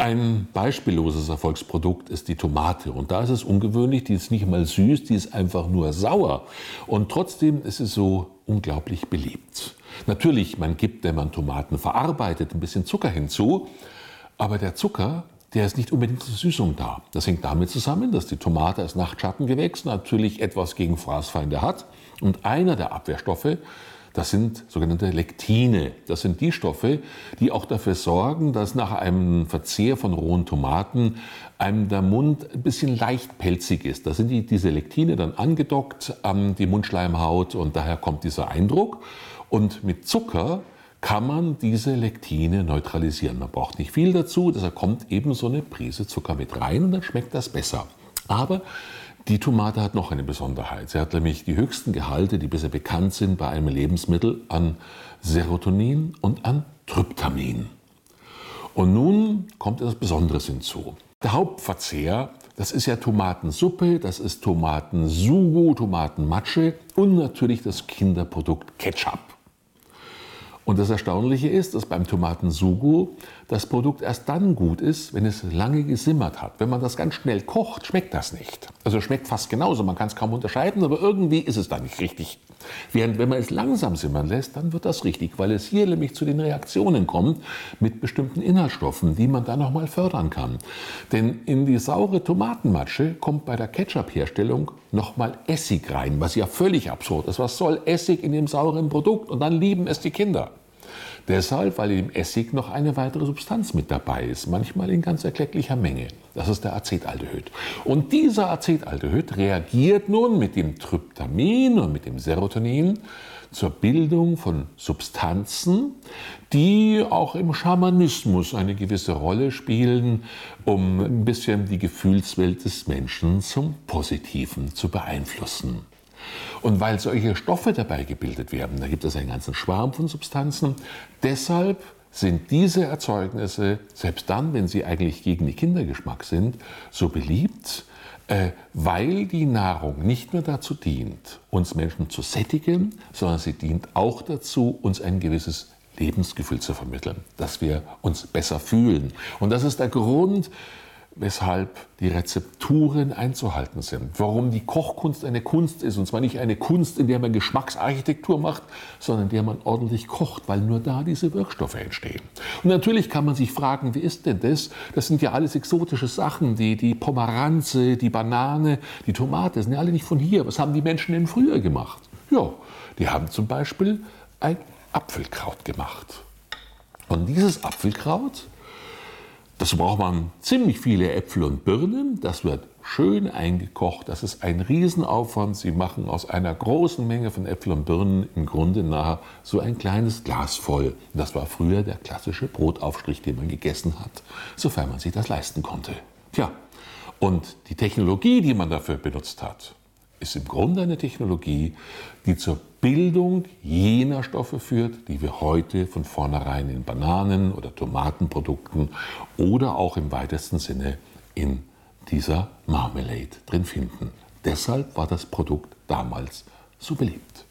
Ein beispielloses Erfolgsprodukt ist die Tomate. Und da ist es ungewöhnlich, die ist nicht mal süß, die ist einfach nur sauer. Und trotzdem ist es so unglaublich beliebt. Natürlich, man gibt, wenn man Tomaten verarbeitet, ein bisschen Zucker hinzu. Aber der Zucker, der ist nicht unbedingt zur Süßung da. Das hängt damit zusammen, dass die Tomate als Nachtschattengewächs natürlich etwas gegen Fraßfeinde hat. Und einer der Abwehrstoffe das sind sogenannte Lektine. Das sind die Stoffe, die auch dafür sorgen, dass nach einem Verzehr von rohen Tomaten einem der Mund ein bisschen leicht pelzig ist. Da sind die, diese Lektine dann angedockt an die Mundschleimhaut und daher kommt dieser Eindruck. Und mit Zucker kann man diese Lektine neutralisieren. Man braucht nicht viel dazu, deshalb kommt eben so eine Prise Zucker mit rein und dann schmeckt das besser. Aber die Tomate hat noch eine Besonderheit. Sie hat nämlich die höchsten Gehalte, die bisher bekannt sind bei einem Lebensmittel, an Serotonin und an Tryptamin. Und nun kommt etwas Besonderes hinzu. Der Hauptverzehr, das ist ja Tomatensuppe, das ist Tomatensugo, Tomatenmatsche und natürlich das Kinderprodukt Ketchup. Und das Erstaunliche ist, dass beim Tomatensugo das Produkt erst dann gut ist, wenn es lange gesimmert hat. Wenn man das ganz schnell kocht, schmeckt das nicht. Also schmeckt fast genauso, man kann es kaum unterscheiden, aber irgendwie ist es dann nicht richtig. Während wenn man es langsam simmern lässt, dann wird das richtig, weil es hier nämlich zu den Reaktionen kommt mit bestimmten Inhaltsstoffen, die man dann nochmal fördern kann. Denn in die saure Tomatenmatsche kommt bei der Ketchup-Herstellung nochmal Essig rein, was ja völlig absurd ist. Was soll Essig in dem sauren Produkt? Und dann lieben es die Kinder. Deshalb, weil im Essig noch eine weitere Substanz mit dabei ist, manchmal in ganz erklecklicher Menge. Das ist der Acetaldehyd. Und dieser Acetaldehyd reagiert nun mit dem Tryptamin und mit dem Serotonin zur Bildung von Substanzen, die auch im Schamanismus eine gewisse Rolle spielen, um ein bisschen die Gefühlswelt des Menschen zum Positiven zu beeinflussen. Und weil solche Stoffe dabei gebildet werden, da gibt es einen ganzen Schwarm von Substanzen, deshalb sind diese Erzeugnisse, selbst dann, wenn sie eigentlich gegen den Kindergeschmack sind, so beliebt, äh, weil die Nahrung nicht nur dazu dient, uns Menschen zu sättigen, sondern sie dient auch dazu, uns ein gewisses Lebensgefühl zu vermitteln, dass wir uns besser fühlen. Und das ist der Grund, weshalb die Rezepturen einzuhalten sind, warum die Kochkunst eine Kunst ist, und zwar nicht eine Kunst, in der man Geschmacksarchitektur macht, sondern in der man ordentlich kocht, weil nur da diese Wirkstoffe entstehen. Und natürlich kann man sich fragen, wie ist denn das? Das sind ja alles exotische Sachen, die, die Pomeranze, die Banane, die Tomate, sind ja alle nicht von hier. Was haben die Menschen denn früher gemacht? Ja, die haben zum Beispiel ein Apfelkraut gemacht. Und dieses Apfelkraut Dazu braucht man ziemlich viele Äpfel und Birnen. Das wird schön eingekocht. Das ist ein Riesenaufwand. Sie machen aus einer großen Menge von Äpfeln und Birnen im Grunde nachher so ein kleines Glas voll. Das war früher der klassische Brotaufstrich, den man gegessen hat, sofern man sich das leisten konnte. Tja, und die Technologie, die man dafür benutzt hat, ist im Grunde eine Technologie, die zur Bildung jener Stoffe führt, die wir heute von vornherein in Bananen oder Tomatenprodukten oder auch im weitesten Sinne in dieser Marmelade drin finden. Deshalb war das Produkt damals so beliebt.